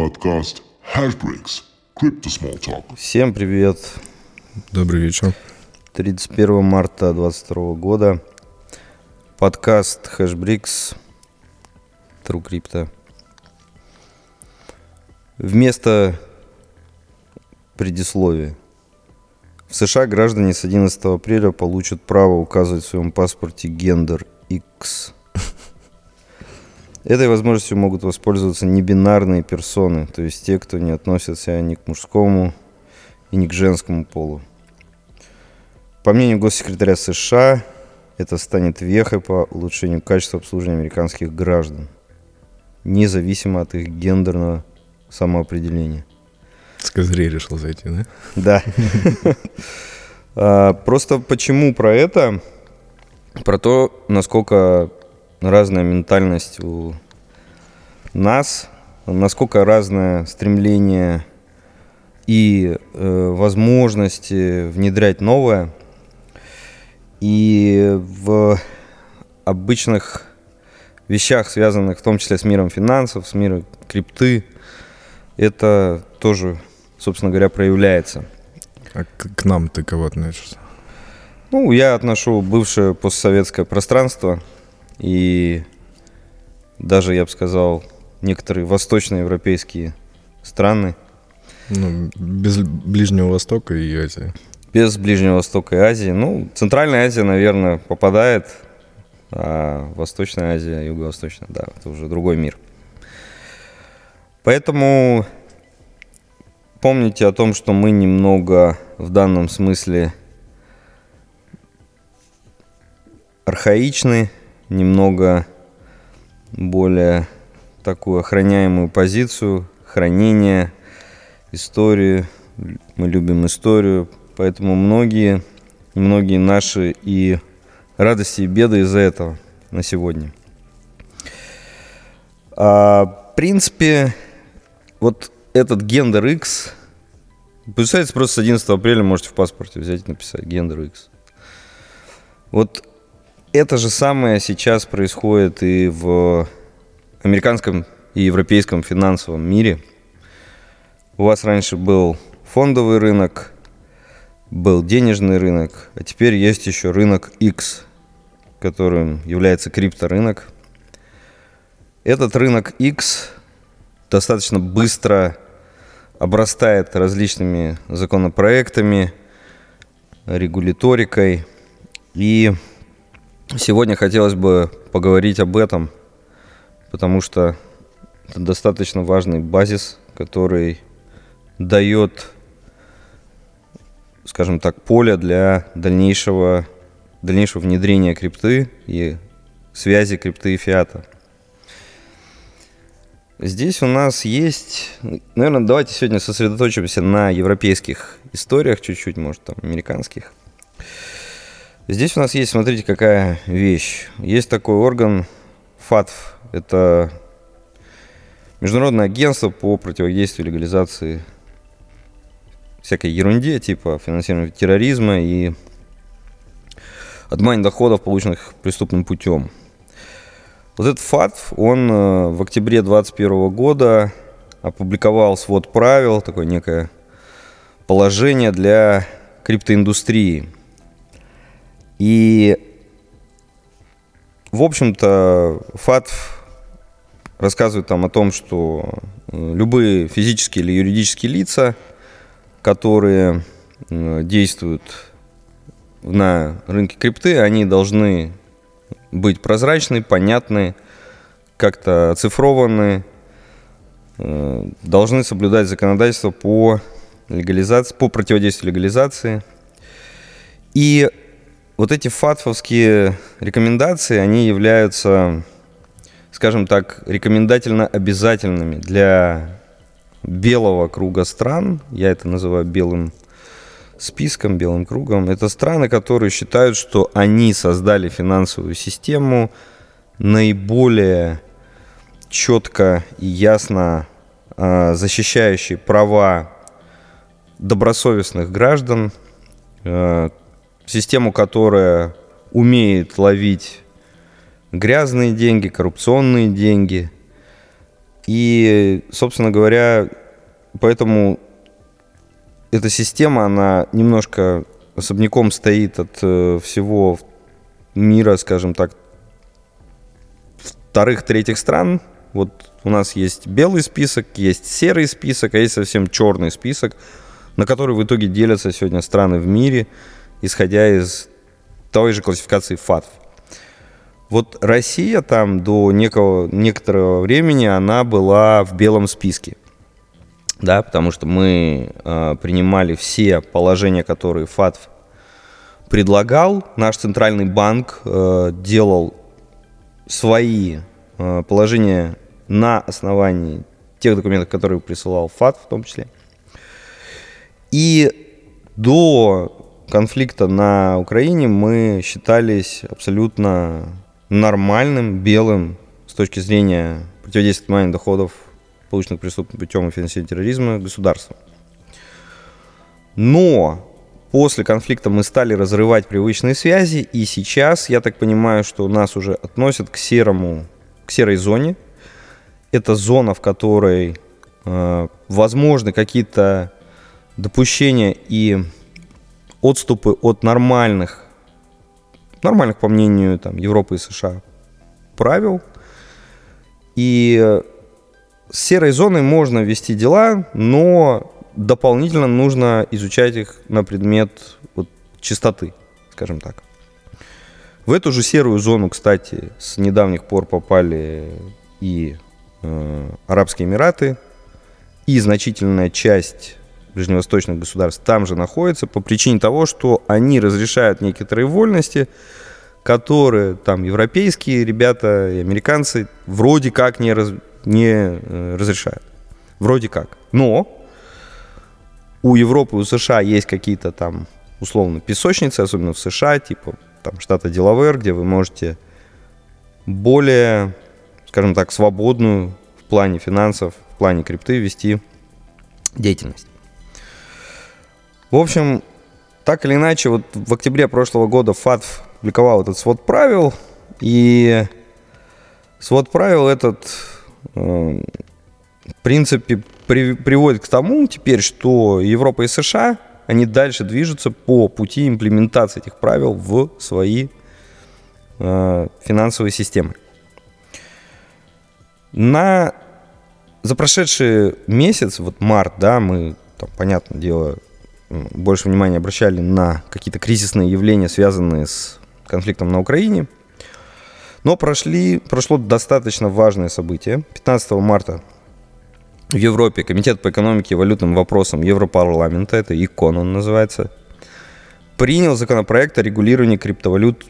Подкаст Hashbricks. Crypto Small Talk. Всем привет. Добрый вечер. 31 марта 2022 года. Подкаст Hashbricks. True Crypto. Вместо предисловия. В США граждане с 11 апреля получат право указывать в своем паспорте гендер X. Этой возможностью могут воспользоваться небинарные персоны, то есть те, кто не относится ни к мужскому и ни к женскому полу. По мнению госсекретаря США, это станет вехой по улучшению качества обслуживания американских граждан, независимо от их гендерного самоопределения. С козырей решил зайти, да? Да. А, Просто почему про это? Про то, насколько разная ментальность у нас, насколько разное стремление и э, возможности внедрять новое. И в обычных вещах, связанных в том числе с миром финансов, с миром крипты, это тоже, собственно говоря, проявляется. А к, к нам ты кого относишься? Ну, я отношу бывшее постсоветское пространство и даже, я бы сказал, некоторые восточноевропейские страны Ну, без Ближнего Востока и Азии. без Ближнего Востока и Азии. Ну, Центральная Азия, наверное, попадает, а Восточная Азия, Юго-Восточная, да, это уже другой мир. Поэтому помните о том, что мы немного в данном смысле архаичны, немного более такую охраняемую позицию хранения истории. Мы любим историю, поэтому многие, многие наши и радости и беды из-за этого на сегодня. А, в принципе, вот этот гендер X, представьте, просто с 11 апреля можете в паспорте взять и написать гендер X. Вот это же самое сейчас происходит и в американском и европейском финансовом мире. У вас раньше был фондовый рынок, был денежный рынок, а теперь есть еще рынок X, которым является крипторынок. Этот рынок X достаточно быстро обрастает различными законопроектами, регуляторикой. И сегодня хотелось бы поговорить об этом, потому что это достаточно важный базис, который дает, скажем так, поле для дальнейшего, дальнейшего внедрения крипты и связи крипты и фиата. Здесь у нас есть, наверное, давайте сегодня сосредоточимся на европейских историях чуть-чуть, может, там, американских. Здесь у нас есть, смотрите, какая вещь. Есть такой орган ФАТФ, это Международное агентство по противодействию легализации всякой ерунде, типа финансирования терроризма и отмани доходов, полученных преступным путем. Вот этот ФАТФ, он э, в октябре 2021 года опубликовал свод правил, такое некое положение для криптоиндустрии. И, в общем-то, ФАТФ рассказывает там о том, что э, любые физические или юридические лица, которые э, действуют на рынке крипты, они должны быть прозрачны, понятны, как-то оцифрованы, э, должны соблюдать законодательство по легализации, по противодействию легализации. И вот эти фатфовские рекомендации, они являются, скажем так, рекомендательно обязательными для белого круга стран. Я это называю белым списком, белым кругом. Это страны, которые считают, что они создали финансовую систему наиболее четко и ясно э, защищающие права добросовестных граждан, э, систему, которая умеет ловить грязные деньги, коррупционные деньги И, собственно говоря, поэтому эта система, она немножко особняком стоит от э, всего мира, скажем так, вторых, третьих стран. Вот у нас есть белый список, есть серый список, а есть совсем черный список, на который в итоге делятся сегодня страны в мире, исходя из той же классификации ФАТФ. Вот Россия там до некого, некоторого времени, она была в белом списке. Да, потому что мы э, принимали все положения, которые ФАТФ предлагал. Наш центральный банк э, делал свои э, положения на основании тех документов, которые присылал ФАТ в том числе. И до конфликта на Украине мы считались абсолютно нормальным, белым с точки зрения противодействия отмывания доходов, полученных преступным путем и финансирования терроризма государством. Но после конфликта мы стали разрывать привычные связи, и сейчас, я так понимаю, что нас уже относят к серому, к серой зоне. Это зона, в которой э, возможны какие-то допущения и отступы от нормальных, нормальных, по мнению там, Европы и США, правил. И с серой зоной можно вести дела, но дополнительно нужно изучать их на предмет вот, чистоты, скажем так. В эту же серую зону, кстати, с недавних пор попали и э, Арабские Эмираты, и значительная часть ближневосточных государств там же находится по причине того, что они разрешают некоторые вольности, которые там европейские ребята и американцы вроде как не, раз, не э, разрешают. Вроде как. Но у Европы, у США есть какие-то там условно песочницы, особенно в США, типа там штата Делавер, где вы можете более, скажем так, свободную в плане финансов, в плане крипты вести деятельность. В общем, так или иначе, вот в октябре прошлого года ФАТФ публиковал этот свод правил, и свод правил этот, э, в принципе, при, приводит к тому теперь, что Европа и США, они дальше движутся по пути имплементации этих правил в свои э, финансовые системы. На за прошедший месяц, вот март, да, мы, там, понятное дело, больше внимания обращали на какие-то кризисные явления, связанные с конфликтом на Украине. Но прошли, прошло достаточно важное событие. 15 марта в Европе Комитет по экономике и валютным вопросам Европарламента, это ИКОН он называется, принял законопроект о регулировании криптовалют,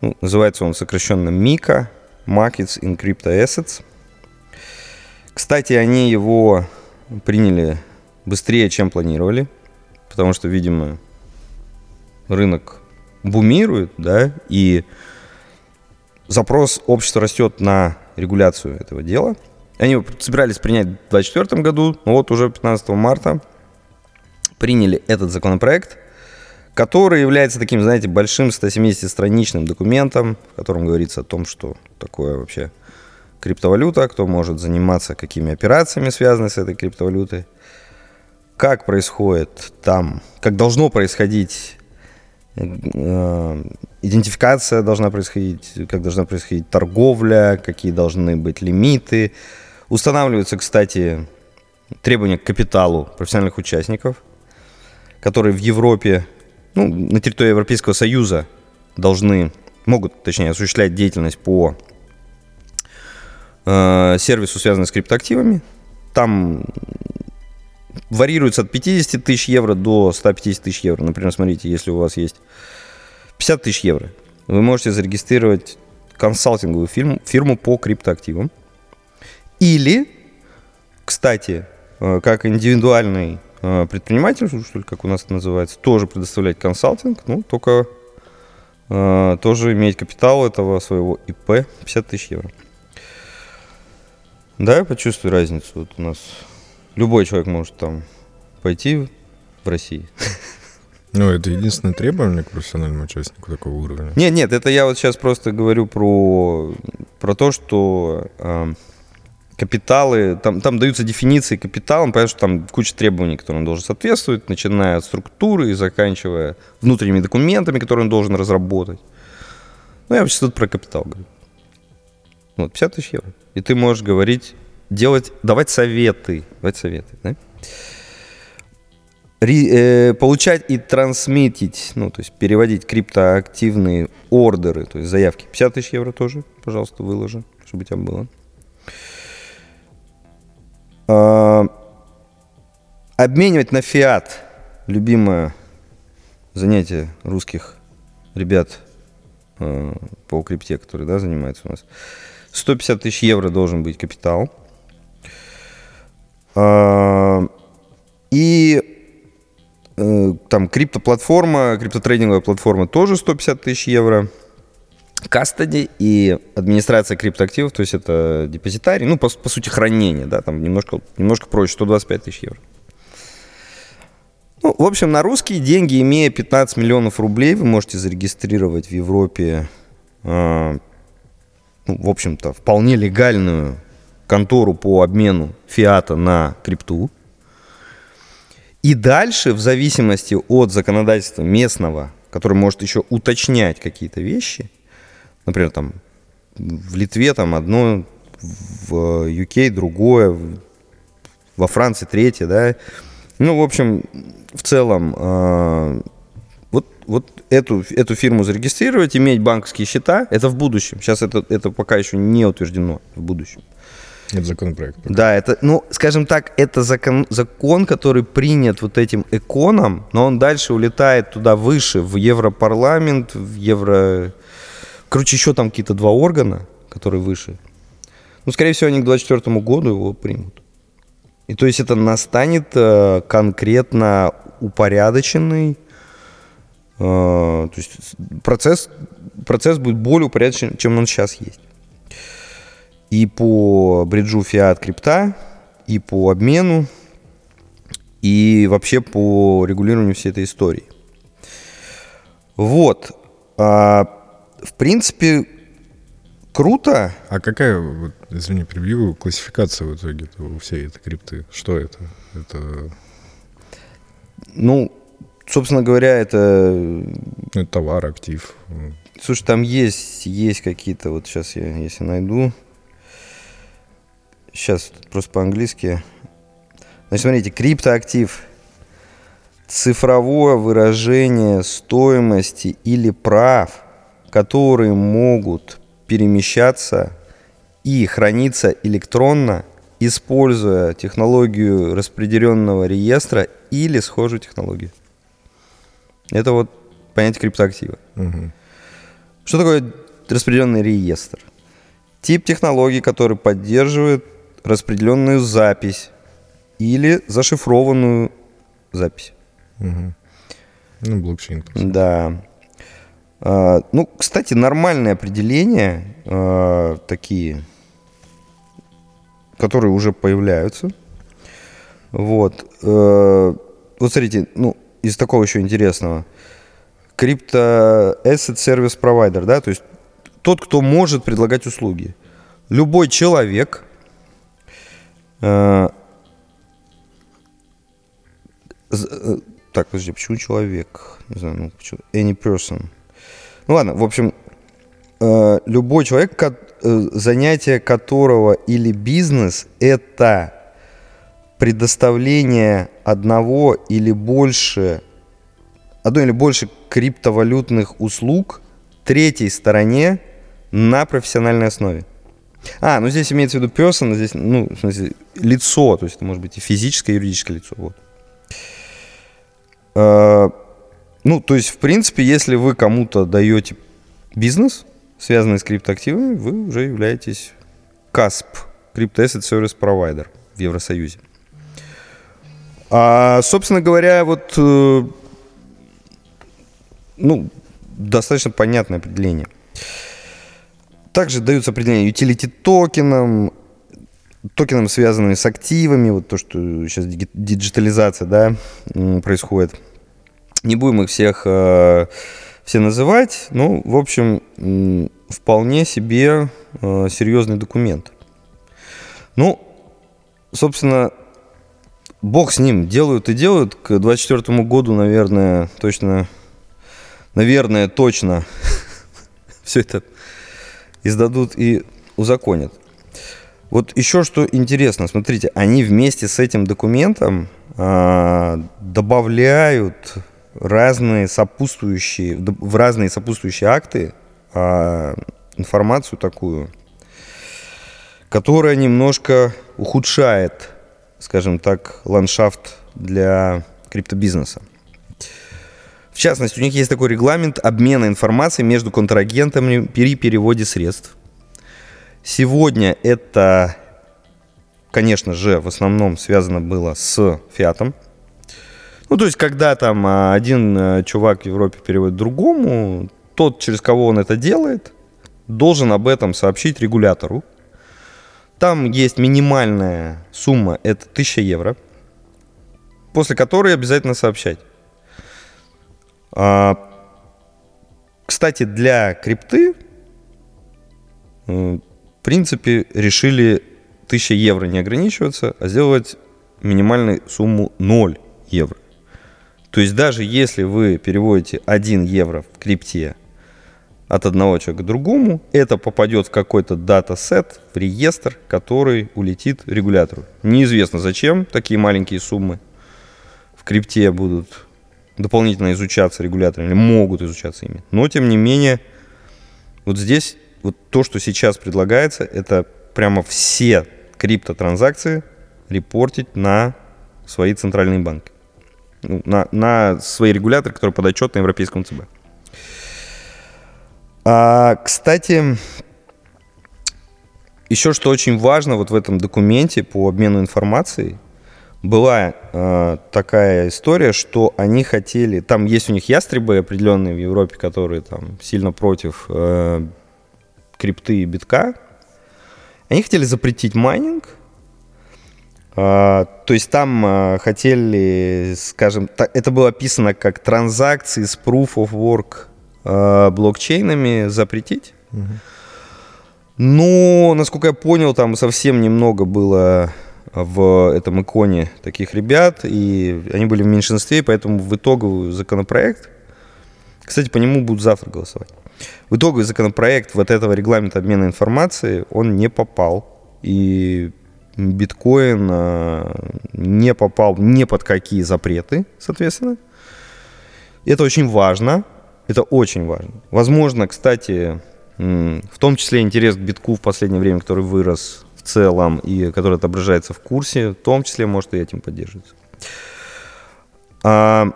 ну, называется он сокращенно МИКА, Markets in Crypto Assets. Кстати, они его приняли быстрее, чем планировали, потому что, видимо, рынок бумирует, да, и запрос общества растет на регуляцию этого дела – они собирались принять в 2024 году, но вот уже 15 марта. Приняли этот законопроект, который является таким, знаете, большим 170-страничным документом, в котором говорится о том, что такое вообще криптовалюта, кто может заниматься какими операциями, связанными с этой криптовалютой, как происходит там, как должно происходить э, идентификация должна происходить, как должна происходить торговля, какие должны быть лимиты, Устанавливаются, кстати, требования к капиталу профессиональных участников, которые в Европе, ну, на территории Европейского Союза должны, могут, точнее, осуществлять деятельность по э, сервису, связанному с криптоактивами. Там варьируется от 50 тысяч евро до 150 тысяч евро. Например, смотрите, если у вас есть 50 тысяч евро, вы можете зарегистрировать консалтинговую фирму, фирму по криптоактивам – или, кстати, э, как индивидуальный э, предприниматель, что ли, как у нас это называется, тоже предоставлять консалтинг, ну, только э, тоже иметь капитал этого своего ИП 50 тысяч евро. Да, я почувствую разницу. Вот у нас любой человек может там пойти в России. Ну, это единственное требование к профессиональному участнику такого уровня. Нет, нет, это я вот сейчас просто говорю про, про то, что э, капиталы, там, там даются дефиниции капиталом, понятно, что там куча требований, которым он должен соответствовать, начиная от структуры и заканчивая внутренними документами, которые он должен разработать. Ну, я вообще тут про капитал говорю. Вот, 50 тысяч евро. И ты можешь говорить, делать, давать советы, давать советы, да? Ри- э, получать и трансмитить, ну, то есть переводить криптоактивные ордеры, то есть заявки. 50 тысяч евро тоже, пожалуйста, выложи, чтобы у тебя было. А, обменивать на фиат. Любимое занятие русских ребят э, по крипте, которые да, занимаются у нас. 150 тысяч евро должен быть капитал. А, И э, там криптоплатформа, криптотрейдинговая платформа тоже 150 тысяч евро. Кастади и администрация криптоактивов, то есть это депозитарий, ну, по, по сути, хранение, да, там немножко, немножко проще, 125 тысяч евро. Ну, в общем, на русские деньги, имея 15 миллионов рублей, вы можете зарегистрировать в Европе, э, ну, в общем-то, вполне легальную контору по обмену фиата на крипту. И дальше, в зависимости от законодательства местного, который может еще уточнять какие-то вещи, например, там в Литве там одно, в UK другое, во Франции третье, да. Ну, в общем, в целом, э, вот, вот эту, эту фирму зарегистрировать, иметь банковские счета, это в будущем. Сейчас это, это пока еще не утверждено в будущем. Это законопроект. Да, это, ну, скажем так, это закон, закон, который принят вот этим эконом, но он дальше улетает туда выше, в Европарламент, в Евро... Короче, еще там какие-то два органа, которые выше. Ну, скорее всего, они к 2024 году его примут. И то есть это настанет э, конкретно упорядоченный, э, то есть процесс, процесс будет более упорядочен, чем он сейчас есть и по бриджу фиат крипта, и по обмену, и вообще по регулированию всей этой истории. Вот. А, в принципе, круто. А какая, вот, извини, перебью, классификация в итоге у всей этой крипты? Что это? Это, Ну, собственно говоря, это... это товар, актив. Слушай, там есть, есть какие-то... Вот сейчас я, если найду... Сейчас просто по-английски. Значит, смотрите, криптоактив. Цифровое выражение стоимости или прав, которые могут перемещаться и храниться электронно, используя технологию распределенного реестра или схожую технологию. Это вот понятие криптоактива. мгм. Что такое распределенный реестр? Тип технологии, который поддерживает распределенную запись или зашифрованную запись. Мгм. Ну, блокчейн. Да. А, ну, кстати, нормальные определения а, такие, которые уже появляются. Вот. Э, вот смотрите, ну, из такого еще интересного. Крипто Asset Service Provider, да, то есть тот, кто может предлагать услуги. Любой человек, э, э, так, подожди, почему человек? Не знаю, ну, почему? Any person. Ну ладно, в общем, э, любой человек, занятие которого или бизнес – это предоставление одного или больше, одной или больше криптовалютных услуг третьей стороне на профессиональной основе. А, ну здесь имеется в виду person, здесь, ну, в смысле, лицо, то есть это может быть и физическое, и юридическое лицо, вот. Э, Ну, то есть, в принципе, если вы кому-то даете бизнес, связанный с криптоактивами, вы уже являетесь CASP, Crypto Asset Service Provider в Евросоюзе. А, собственно говоря, вот, э, ну, достаточно понятное определение. Также даются определения utility токенам, токенам, связанным с активами, вот то, что сейчас диджитализация, да, происходит. Не будем их всех э, все называть, ну, в общем, вполне себе э, серьезный документ. Ну, собственно, бог с ним. Делают и делают. К 24 году, наверное, точно, наверное, точно все это издадут и узаконят. Вот еще что интересно, смотрите, они вместе с этим документом а, добавляют разные сопутствующие, в разные сопутствующие акты а, информацию такую, которая немножко ухудшает, скажем так, ландшафт для криптобизнеса. В частности, у них есть такой регламент обмена информацией между контрагентами при переводе средств. Сегодня это, конечно же, в основном связано было с фиатом. Ну, то есть, когда там а, один а, чувак в Европе переводит другому, тот, через кого он это делает, должен об этом сообщить регулятору. Там есть минимальная сумма, это 1000 евро, после которой обязательно сообщать. А, Кстати, для крипты, э, принципе, решили 1000 евро не ограничиваться, а сделать минимальную сумму 0 евро. То есть даже если вы переводите 1 евро в крипте от одного человека к другому, это попадет в какой-то датасет, в реестр, который улетит регулятору. Неизвестно зачем такие маленькие суммы в крипте будут дополнительно изучаться регуляторами, или могут изучаться ими. Но, тем не менее, вот здесь вот то, что сейчас предлагается, это прямо все криптотранзакции репортить на свои центральные банки. Ну, на, на свои регуляторы, которые подотчетны Европейскому ЦБ. А, кстати, еще что очень важно вот в этом документе по обмену информацией, была э, такая история, что они хотели, там есть у них ястребы определенные в Европе, которые там сильно против э, крипты и битка. Они хотели запретить майнинг. Э, то есть там э, хотели, скажем, это было описано как транзакции с proof of work э, блокчейнами запретить. Но, насколько я понял, там совсем немного было в этом иконе таких ребят, и они были в меньшинстве, поэтому в итоговый законопроект, кстати, по нему будут завтра голосовать, в итоговый законопроект вот этого регламента обмена информацией, он не попал, и биткоин а, не попал ни под какие запреты, соответственно. Это очень важно, это очень важно. Возможно, кстати, в том числе интерес к битку в последнее время, который вырос в целом и который отображается в курсе, в том числе может и этим поддерживаться. А,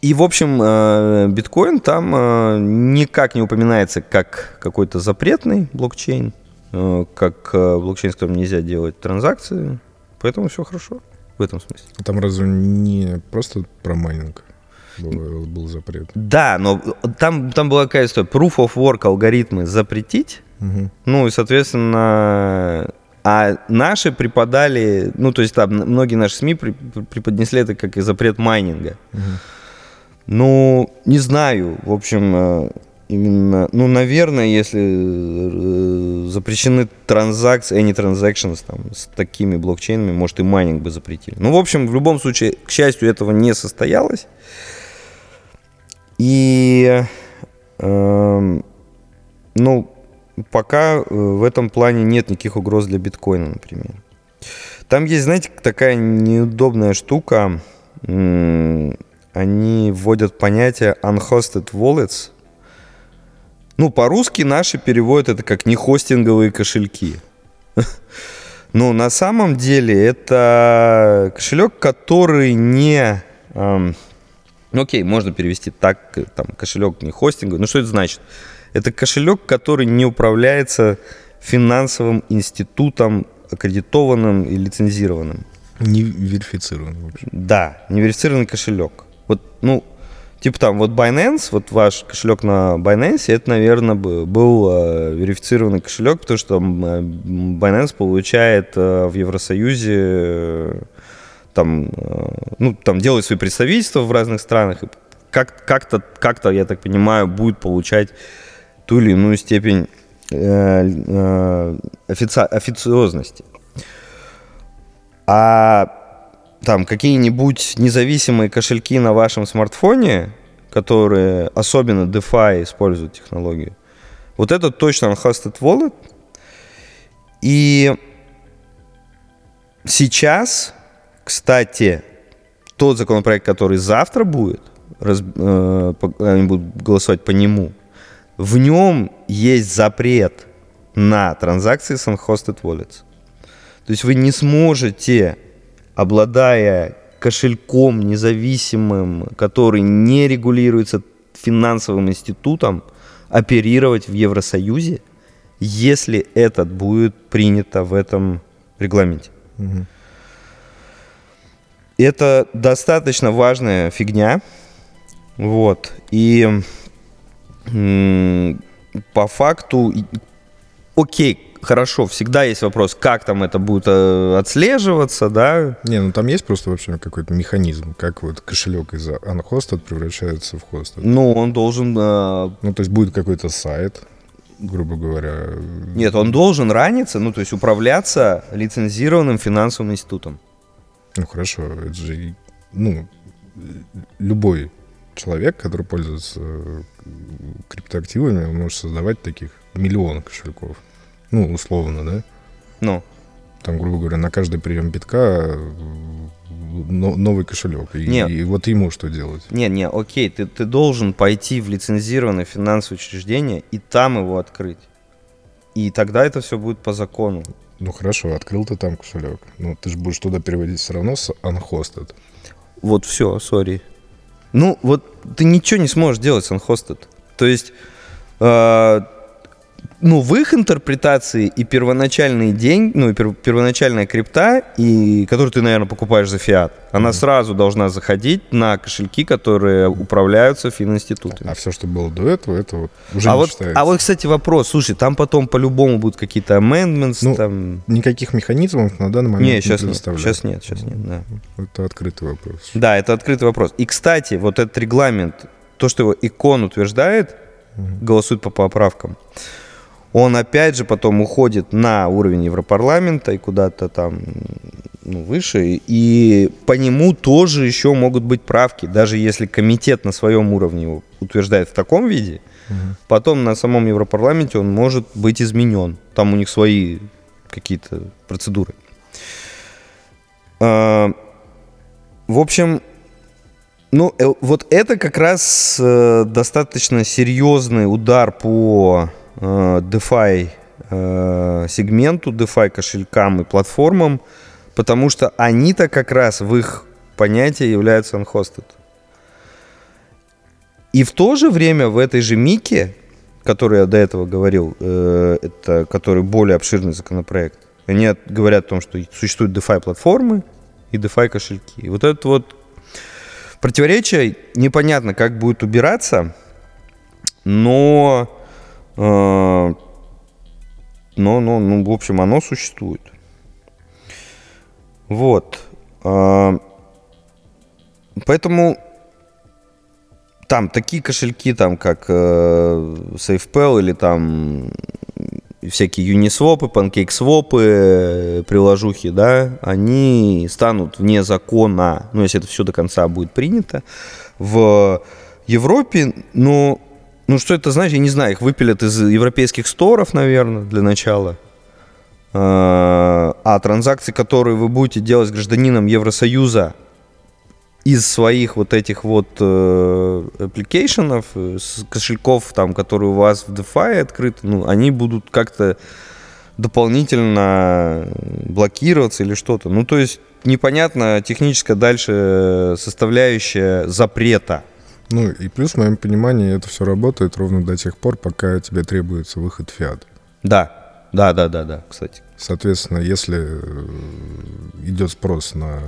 и, в общем, э, биткоин там э, никак не упоминается как какой-то запретный блокчейн, э, как блокчейн, с которым нельзя делать транзакции, поэтому все хорошо в этом смысле. Там разве не просто про майнинг был, был запрет? Да, но там, там была какая история. Proof of work алгоритмы запретить, Угу. Ну и, соответственно, а наши преподали, ну то есть там многие наши СМИ преподнесли это как и запрет майнинга. Ну, не знаю, в общем, э, именно, ну, наверное, если э, запрещены транзакции, any transactions там, с такими блокчейнами, может и майнинг бы запретили. Ну, в общем, в любом случае, к счастью, этого не состоялось. И, эм, ну, пока э, в этом плане нет никаких угроз для биткоина, например. Там есть, знаете, такая неудобная штука. Они вводят понятие unhosted wallets. Ну, по-русски наши переводят это как нехостинговые кошельки. Но на самом деле это кошелек, который не... эм, ну, окей, можно перевести так, э, там, кошелек не хостинговый. Ну, что это значит? Это кошелек, который не управляется финансовым институтом, аккредитованным и лицензированным. Не верифицирован, в общем. Да, неверифицированный кошелек. Вот, ну, типа там, вот Binance, вот ваш кошелек на Binance, это, наверное, бы- был э, верифицированный кошелек, потому что м, э, Binance получает э, в Евросоюзе э, там, э, ну, там делает свои представительства в разных странах, и как, как-то, как-то, я так понимаю, будет получать ту или иную степень э, э, офици- официозности. А там какие-нибудь независимые кошельки на вашем смартфоне, которые особенно DeFi используют технологию, вот это точно unhosted wallet. И сейчас, кстати, тот законопроект, который завтра будет, раз- э, они будут голосовать по нему, в нем есть запрет на транзакции с unhosted wallets. То есть вы не сможете, обладая кошельком независимым, который не регулируется финансовым институтом, оперировать в Евросоюзе, если этот будет принято в этом регламенте. Это достаточно важная фигня. Вот. И по факту, окей, хорошо, всегда есть вопрос, как там это будет э, отслеживаться, да? Не, ну там есть просто вообще какой-то механизм, как вот кошелек из unhosted превращается в hosted. Ну, он должен... э, Ну, то есть будет какой-то сайт, грубо говоря. Нет, он должен раниться, ну, то есть управляться лицензированным финансовым институтом. Ну, хорошо, это же, ну, любой человек, который пользуется э, криптоактивами, он может создавать таких миллион кошельков. Ну, условно, да? Ну, Там, грубо говоря, на каждый прием битка э, но- новый кошелек. И, Нет. и вот ему что делать? не, не, окей, ты, ты должен пойти в лицензированное финансовое учреждение и там его открыть. И тогда это все будет по закону. Ну хорошо, открыл ты там кошелек. Ну, ты же будешь туда переводить все равно с unhosted. Вот все, сори. Ну, вот ты ничего не сможешь делать с unhosted. То есть, э, ну, в их интерпретации и первоначальный день, ну, и пер- первоначальная крипта, и, которую ты, наверное, покупаешь за фиат, она сразу должна заходить на кошельки, которые управляются фининститутами. А все, что было до этого, это вот уже А не вот, считается. а вот, кстати, вопрос. Слушай, там потом по-любому будут какие-то amendments, Ну, там... Никаких механизмов на данный момент Не, не, сейчас нет, предоставляют. сейчас нет, сейчас нет, да. Это открытый вопрос. Да, это открытый вопрос. И, кстати, вот этот регламент, то, что его икон утверждает, голосует по поправкам, он опять же потом уходит на уровень Европарламента и куда-то там ну, выше, и по нему тоже еще могут быть правки, даже если комитет на своем уровне его утверждает в таком виде, потом на самом Европарламенте он может быть изменен. Там у них свои какие-то процедуры. А, В общем, ну, э, вот это как раз э, достаточно серьезный удар по DeFi э, сегменту, DeFi кошелькам и платформам, потому что они-то как раз в их понятии являются unhosted. И в то же время в этой же Мике, который я до этого говорил, э, это который более обширный законопроект, они говорят о том, что существуют DeFi платформы и DeFi кошельки. И вот это вот противоречие непонятно, как будет убираться, но, э, но, но, ну, в общем, оно существует. Вот. А, Поэтому там такие кошельки, там как э, SafePal или там всякие Uniswap, PancakeSwap, э, приложухи, да, они станут вне закона, ну, если это все до конца будет принято, в Европе, ну, ну, что это значит, я не знаю, их выпилят из европейских сторов, наверное, для начала. А а транзакции, которые вы будете делать с гражданином Евросоюза из своих вот этих вот э, application ов, э, с кошельков, там, которые у вас в DeFi открыты, ну, они будут как-то дополнительно блокироваться или что-то. Ну, то есть непонятно техническая дальше составляющая запрета. Ну, и плюс, в моем понимании, это все работает ровно до тех пор, пока тебе требуется выход фиат. Да, да, да, да, да, кстати. Соответственно, если э, идет спрос на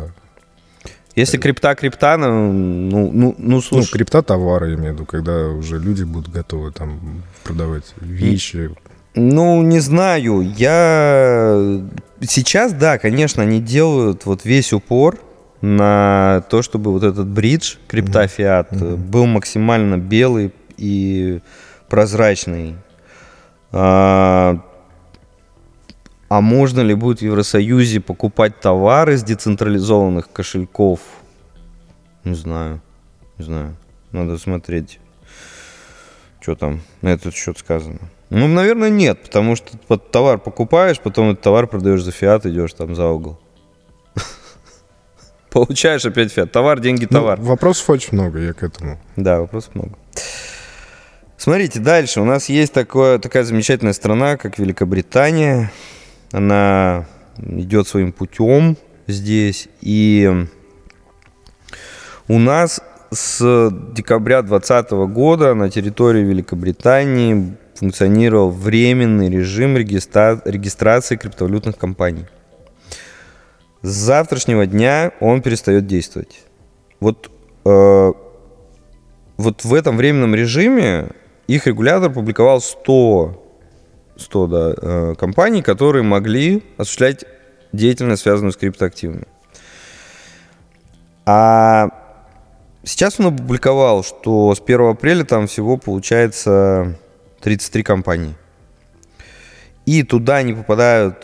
Если крипта крипта, ну, ну, ну, ну ну, слушай, крипта товара, я имею в виду, когда уже люди будут готовы там продавать вещи. Ну, не знаю. Я сейчас, да, конечно, они делают вот весь упор на то, чтобы вот этот бридж крипта фиат был максимально белый и прозрачный. А, а можно ли будет в Евросоюзе покупать товары с децентрализованных кошельков? Не знаю. Не знаю. Надо смотреть, что там на этот счет сказано. Ну, наверное, нет, потому что товар покупаешь, потом этот товар продаешь за фиат, идешь там за угол. Получаешь опять фиат. Товар, деньги, Ну, товар. вопросов очень много, я к этому. Да, вопросов много. Смотрите, дальше. У нас есть такое, такая замечательная страна, как Великобритания. Она идет своим путем здесь. И у нас с декабря 2020 года на территории Великобритании функционировал временный режим регистра- регистрации криптовалютных компаний. С завтрашнего дня он перестает действовать. Вот э, вот в этом временном режиме их регулятор публиковал 100, 100 да, э, компаний, которые могли осуществлять деятельность, связанную с криптоактивами. А сейчас он опубликовал, что с 1 апреля там всего получается 33 компании. И туда не попадают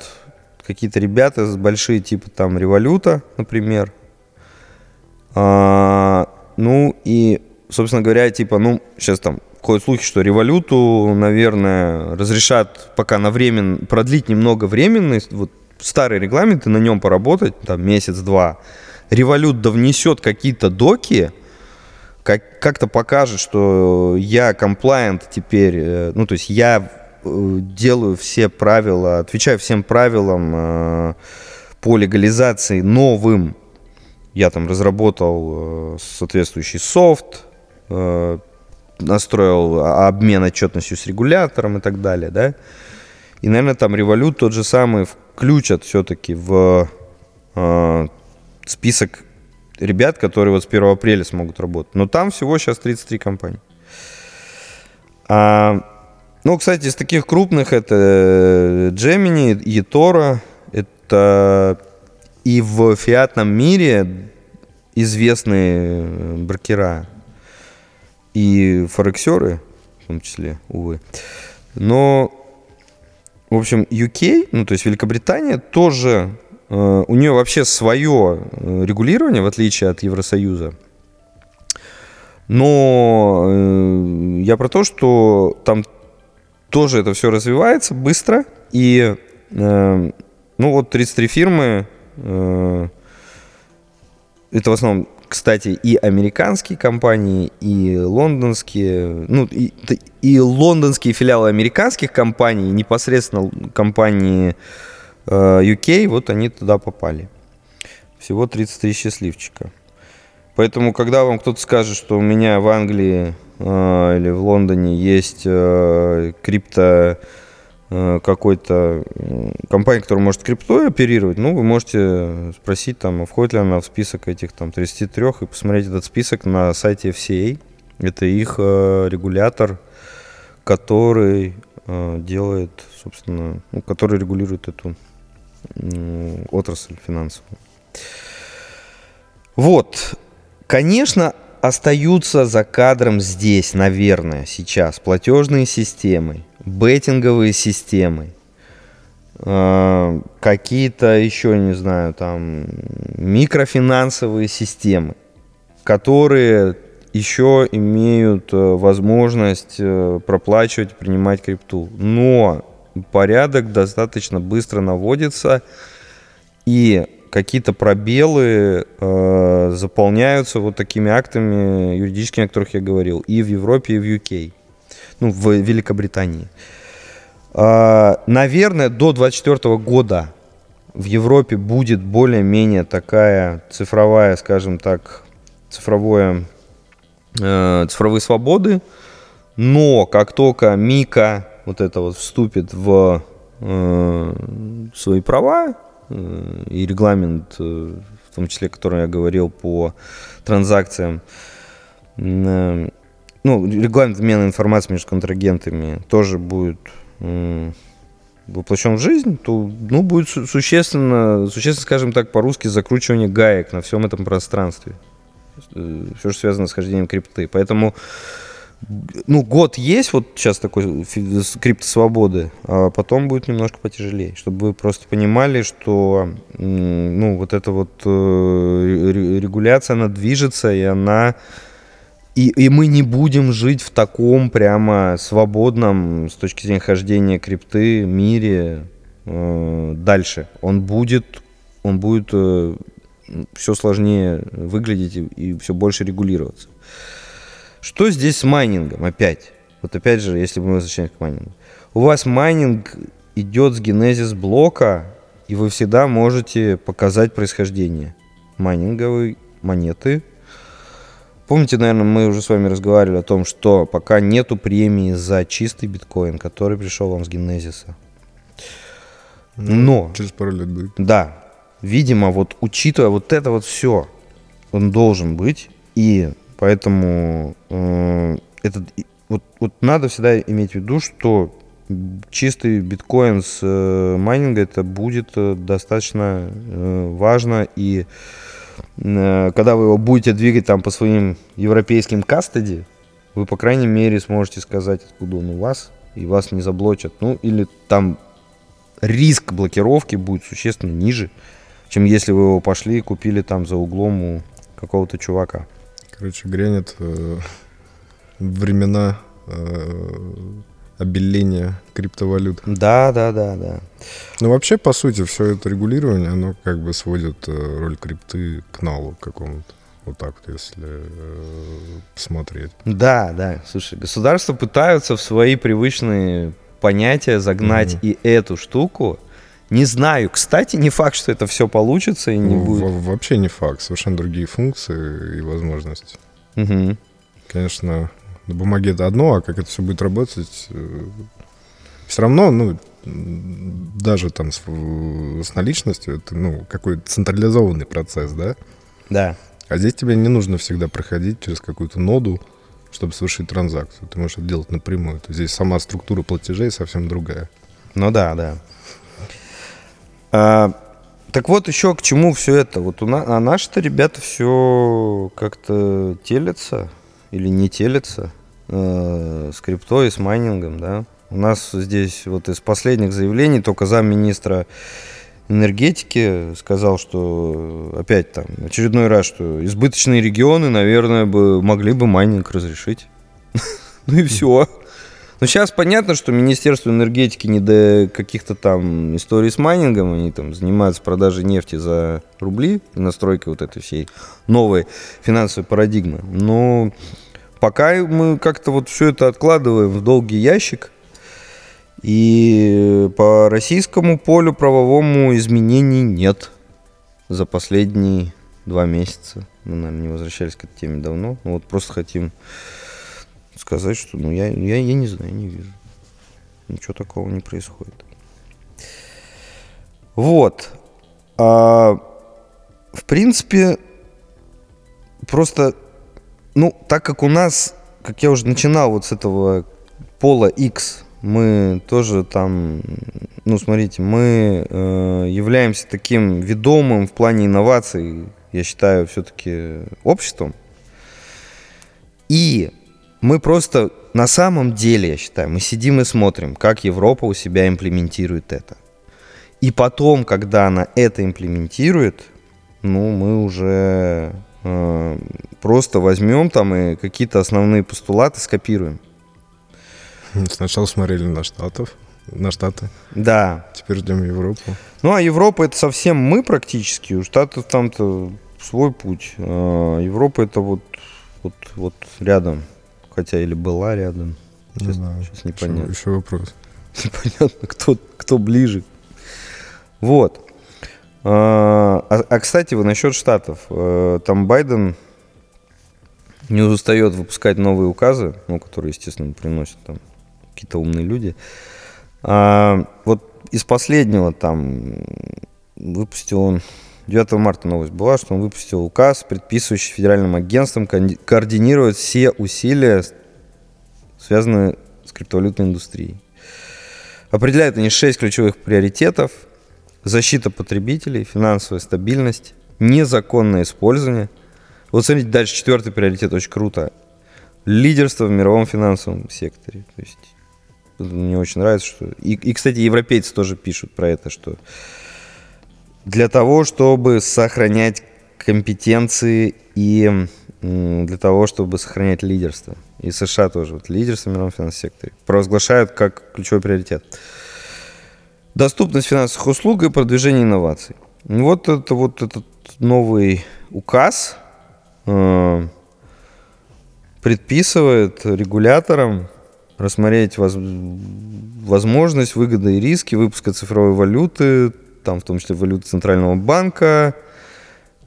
какие-то ребята с большие, типа там Революта, например. А, ну и, собственно говоря, типа, ну, сейчас там ходят слухи, что революту, наверное, разрешат пока на времен, продлить немного временный, вот старый регламент и на нем поработать, там, месяц-два. Револют да внесет какие-то доки, как, как-то покажет, что я комплайент теперь, э, ну, то есть я делаю все правила, отвечаю всем правилам э, по легализации новым. Я там разработал э, соответствующий софт, э, настроил обмен отчетностью с регулятором и так далее, да. И, наверное, там револют тот же самый включат все-таки в э, список ребят, которые вот с 1 апреля смогут работать. Но там всего сейчас 33 компании. А, ну, кстати, из таких крупных это Gemini, eToro, это и в фиатном мире известные брокера и форексеры, в том числе, увы. Но, в общем, UK, ну, то есть Великобритания, тоже, э, у нее вообще свое э, регулирование, в отличие от Евросоюза. Но э, я про то, что там тоже это все развивается быстро. И, э, ну, вот 33 фирмы, э, это в основном, кстати, и американские компании, и лондонские, ну, и, и лондонские филиалы американских компаний, непосредственно компании э, UK, вот они туда попали. Всего 33 счастливчика. Поэтому, когда вам кто-то скажет, что у меня в Англии э, или в Лондоне есть э, крипто э, какой-то компания, которая может криптой оперировать, ну, вы можете спросить, там, а входит ли она в список этих там 33 и посмотреть этот список на сайте FCA. Это их э, регулятор, который э, делает, собственно, ну, который регулирует эту м, отрасль финансовую. Вот, конечно, остаются за кадром здесь, наверное, сейчас платежные системы, беттинговые системы, э, какие-то еще, не знаю, там микрофинансовые системы, которые еще имеют э, возможность э, проплачивать, принимать крипту. Но порядок достаточно быстро наводится, и какие-то пробелы э, заполняются вот такими актами юридическими, о которых я говорил, и в Европе, и в UK, ну, в Великобритании. А, наверное, до 2024 года в Европе будет более-менее такая цифровая, скажем так, цифровое, э, цифровые свободы, но как только Мика вот это вот вступит в э, свои права, э, и регламент, э, в том числе, который я говорил по транзакциям, э, ну, регламент обмена информацией между контрагентами тоже будет воплощен в жизнь, то ну, будет су- существенно, существенно, скажем так, по-русски закручивание гаек на всем этом пространстве. Все, что связано с хождением крипты. Поэтому ну, год есть, вот сейчас такой фи- с- криптосвободы, а потом будет немножко потяжелее, чтобы вы просто понимали, что, ну, вот эта вот э, ре- регуляция, она движется, и она... И, и мы не будем жить в таком прямо свободном с точки зрения хождения крипты мире э, дальше. Он будет, он будет все сложнее выглядеть и, все больше регулироваться. Что здесь с майнингом опять? Вот опять же, если мы возвращаемся к майнингу. У вас майнинг идет с генезис блока, и вы всегда можете показать происхождение майнинговой монеты. Помните, наверное, мы уже с вами разговаривали о том, что пока нету премии за чистый биткоин, который пришел вам с генезиса. Но Через пару лет будет. да, видимо, вот учитывая вот это вот все, он должен быть, и поэтому э, этот, вот, вот надо всегда иметь в виду, что чистый биткоин с э, майнинга это будет э, достаточно э, важно, и э, когда вы его будете двигать там по своим европейским кастеди, вы, по крайней мере, сможете сказать, откуда он у вас, и вас не заблочат. Ну, или там риск блокировки будет существенно ниже, чем если вы его пошли и купили там за углом у какого-то чувака. Короче, грянет э, времена э, обеления криптовалют. Да, да, да, да. Ну, вообще, по сути, все это регулирование, оно как бы сводит э, роль крипты к налу какому-то. Вот так вот, если э, посмотреть. Да, да. Слушай, государства пытаются в свои привычные понятия загнать Мгм. и эту штуку. Не знаю. Кстати, не факт, что это все получится и не Ну, будет. во- вообще не факт, совершенно другие функции и возможности. Мгм. Конечно, на бумаге это одно, а как это все будет работать, все равно, ну, даже там с, с наличностью, это, ну, какой-то централизованный процесс, да? Да. А здесь тебе не нужно всегда проходить через какую-то ноду, чтобы совершить транзакцию. Ты можешь это делать напрямую. То есть здесь сама структура платежей совсем другая. Ну да, да. А, так вот еще к чему все это. Вот у на, а наши-то ребята все как-то телятся или не телятся э, с криптой и с майнингом, да. У нас здесь вот из последних заявлений только замминистра энергетики сказал, что опять там очередной раз, что избыточные регионы, наверное, бы могли бы майнинг разрешить. Ну и все. Ну, сейчас понятно, что Министерство энергетики не до каких-то там историй с майнингом, они там занимаются продажей нефти за рубли настройкой вот этой всей новой финансовой парадигмы. Но пока мы как-то вот все это откладываем в долгий ящик, и по российскому полю правовому изменений нет за последние два месяца. Мы, наверное, не возвращались к этой теме давно. Вот просто хотим сказать, что ну я, я, я не знаю, не вижу. Ничего такого не происходит. Вот. А, в принципе, просто, ну, так как у нас, как я уже начинал вот с этого пола X, мы тоже там, ну, смотрите, мы э, являемся таким ведомым в плане инноваций, я считаю, все-таки обществом. И мы просто на самом деле, я считаю, мы сидим и смотрим, как Европа у себя имплементирует это. И потом, когда она это имплементирует, ну, мы уже э, просто возьмем там и какие-то основные постулаты скопируем. Сначала смотрели на штатов, на штаты, Да. теперь ждем Европу. Ну, а Европа это совсем мы практически. У Штатов там-то свой путь. А Европа это вот, вот, вот рядом. Хотя или была рядом. Не Сейчас, знаю. сейчас Еще, непонятно. еще вопрос. Непонятно, кто, кто ближе. Вот. А, а, а, кстати, вы насчет Штатов. Э, Там Байден не устает выпускать новые указы, ну, которые, естественно, приносят там какие-то умные люди. А, вот из последнего там выпустил он 9 марта новость была, что он выпустил указ, предписывающий федеральным агентствам коорди- координировать все усилия, связанные с криптовалютной индустрией. Определяют они шесть ключевых приоритетов. Защита потребителей, финансовая стабильность, незаконное использование. Вот смотрите, дальше четвертый приоритет очень круто. лидерство в мировом финансовом секторе. То есть мне очень нравится, что... И, и, кстати, европейцы тоже пишут про это, что для того, чтобы сохранять компетенции и для того, чтобы сохранять лидерство. И США тоже, вот лидерство в мировом финансовом секторе, провозглашают как ключевой приоритет. Доступность финансовых услуг и продвижение инноваций. Вот это вот этот новый указ э, предписывает регуляторам рассмотреть воз, возможность, выгоды и риски выпуска цифровой валюты, там в том числе валюты Центрального банка.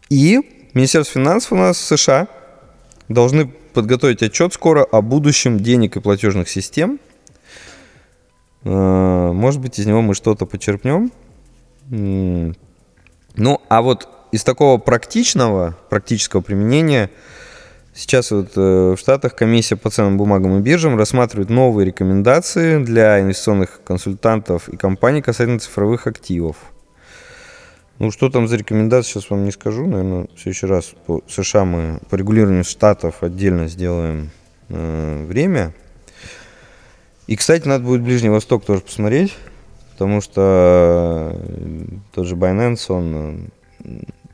И Министерство финансов у нас в США должны подготовить отчет скоро о будущем денег и платежных систем. Э, может быть, из него мы что-то почерпнем. Ну, а вот из такого практичного, практического применения сейчас вот э, в Штатах комиссия по ценным бумагам и биржам рассматривает новые рекомендации для инвестиционных консультантов и компаний касательно цифровых активов. Ну, что там за рекомендации, сейчас вам не скажу. Наверное, в следующий раз по США мы по регулированию штатов отдельно сделаем э, время. И, кстати, надо будет Ближний Восток тоже посмотреть, потому что э, тот же Binance, он э,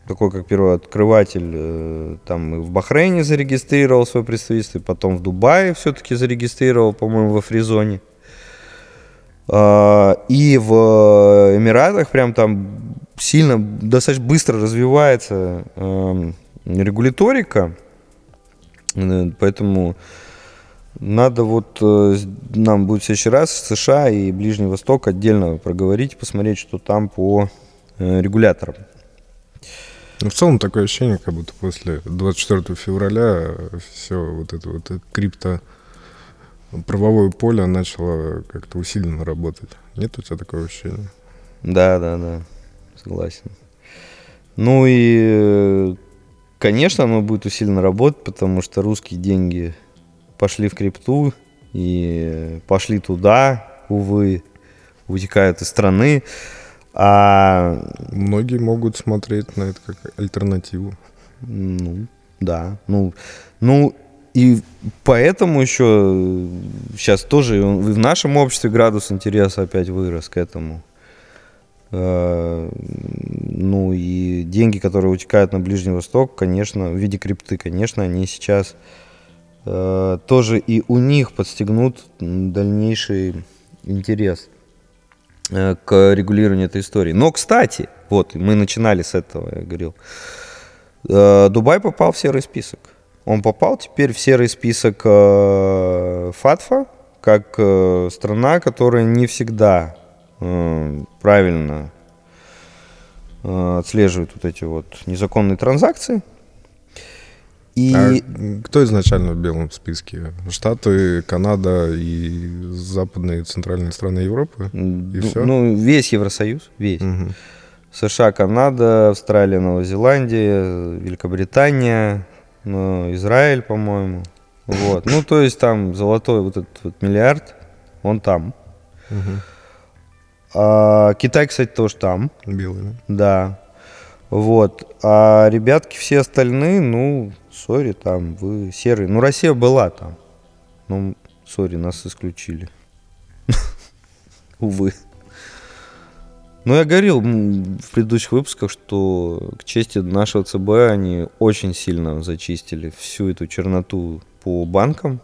такой как первооткрыватель, э, там и в Бахрейне зарегистрировал свое представительство, потом в Дубае все-таки зарегистрировал, по-моему, во Фризоне. А, и в Эмиратах прям там сильно, достаточно быстро развивается э, регуляторика, э, поэтому надо вот э, нам будет в следующий раз США и Ближний Восток отдельно проговорить, посмотреть, что там по э, регуляторам. Ну, в целом такое ощущение, как будто после 24 февраля все вот это вот крипто правовое поле начало как-то усиленно работать. Нет у тебя такого ощущения? Да, да, да согласен. Ну и, конечно, оно будет усиленно работать, потому что русские деньги пошли в крипту и пошли туда, увы, утекают из страны. А... Многие могут смотреть на это как альтернативу. Ну, да. Ну, ну и поэтому еще сейчас тоже в нашем обществе градус интереса опять вырос к этому. Э, ну и деньги, которые утекают на Ближний Восток, конечно, в виде крипты, конечно, они сейчас э, тоже и у них подстегнут дальнейший интерес э, к регулированию этой истории. Но, кстати, вот мы начинали с этого, я говорил, Дубай попал в серый список. Он попал теперь в серый список ФАТФа, как страна, которая не всегда правильно э, отслеживают вот эти вот незаконные транзакции. И... А кто изначально в белом списке? Штаты, Канада и западные центральные страны Европы? И ну, все? ну, весь Евросоюз, весь. Угу. США, Канада, Австралия, Новая Зеландия, Великобритания, ну, Израиль, по-моему. Вот. Ну, то есть там золотой вот этот вот миллиард, он там. Угу. А, Китай, кстати, тоже там. Белый, да? Вот. А ребятки все остальные, ну, сори, там, вы серые. Ну, Россия была там. Ну, сори, нас исключили. Увы. Но я говорил в предыдущих выпусках, что к чести нашего ЦБ они очень сильно зачистили всю эту черноту по банкам.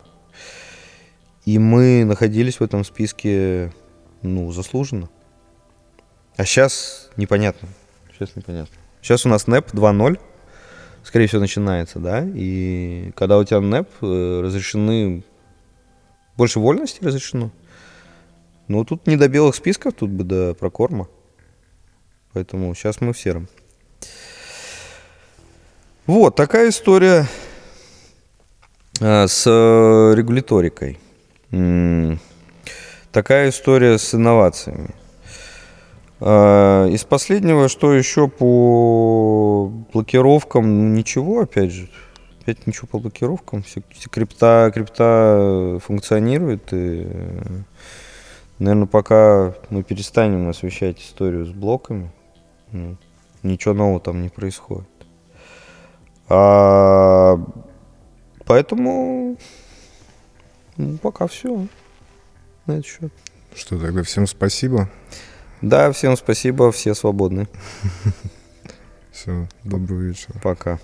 И мы находились в этом списке, ну, заслуженно. А сейчас непонятно. Сейчас непонятно. Сейчас у нас НЭП 2.0, скорее всего, начинается, да? И когда у тебя НЭП, э, разрешены... Больше вольности разрешено. Ну, тут не до белых списков, тут бы до прокорма. Поэтому сейчас мы в сером. Вот, такая история э, с регуляторикой. Такая история с инновациями. А, из последнего, что еще по блокировкам, ничего, опять же. Опять ничего по блокировкам. Все, все крипта, крипта функционирует. И, наверное, пока мы перестанем освещать историю с блоками, ну, ничего нового там не происходит. А, поэтому Ну, пока все. На этот счет. Что, тогда всем спасибо. Да, всем спасибо, все свободны. Все, доброго вечера. Пока.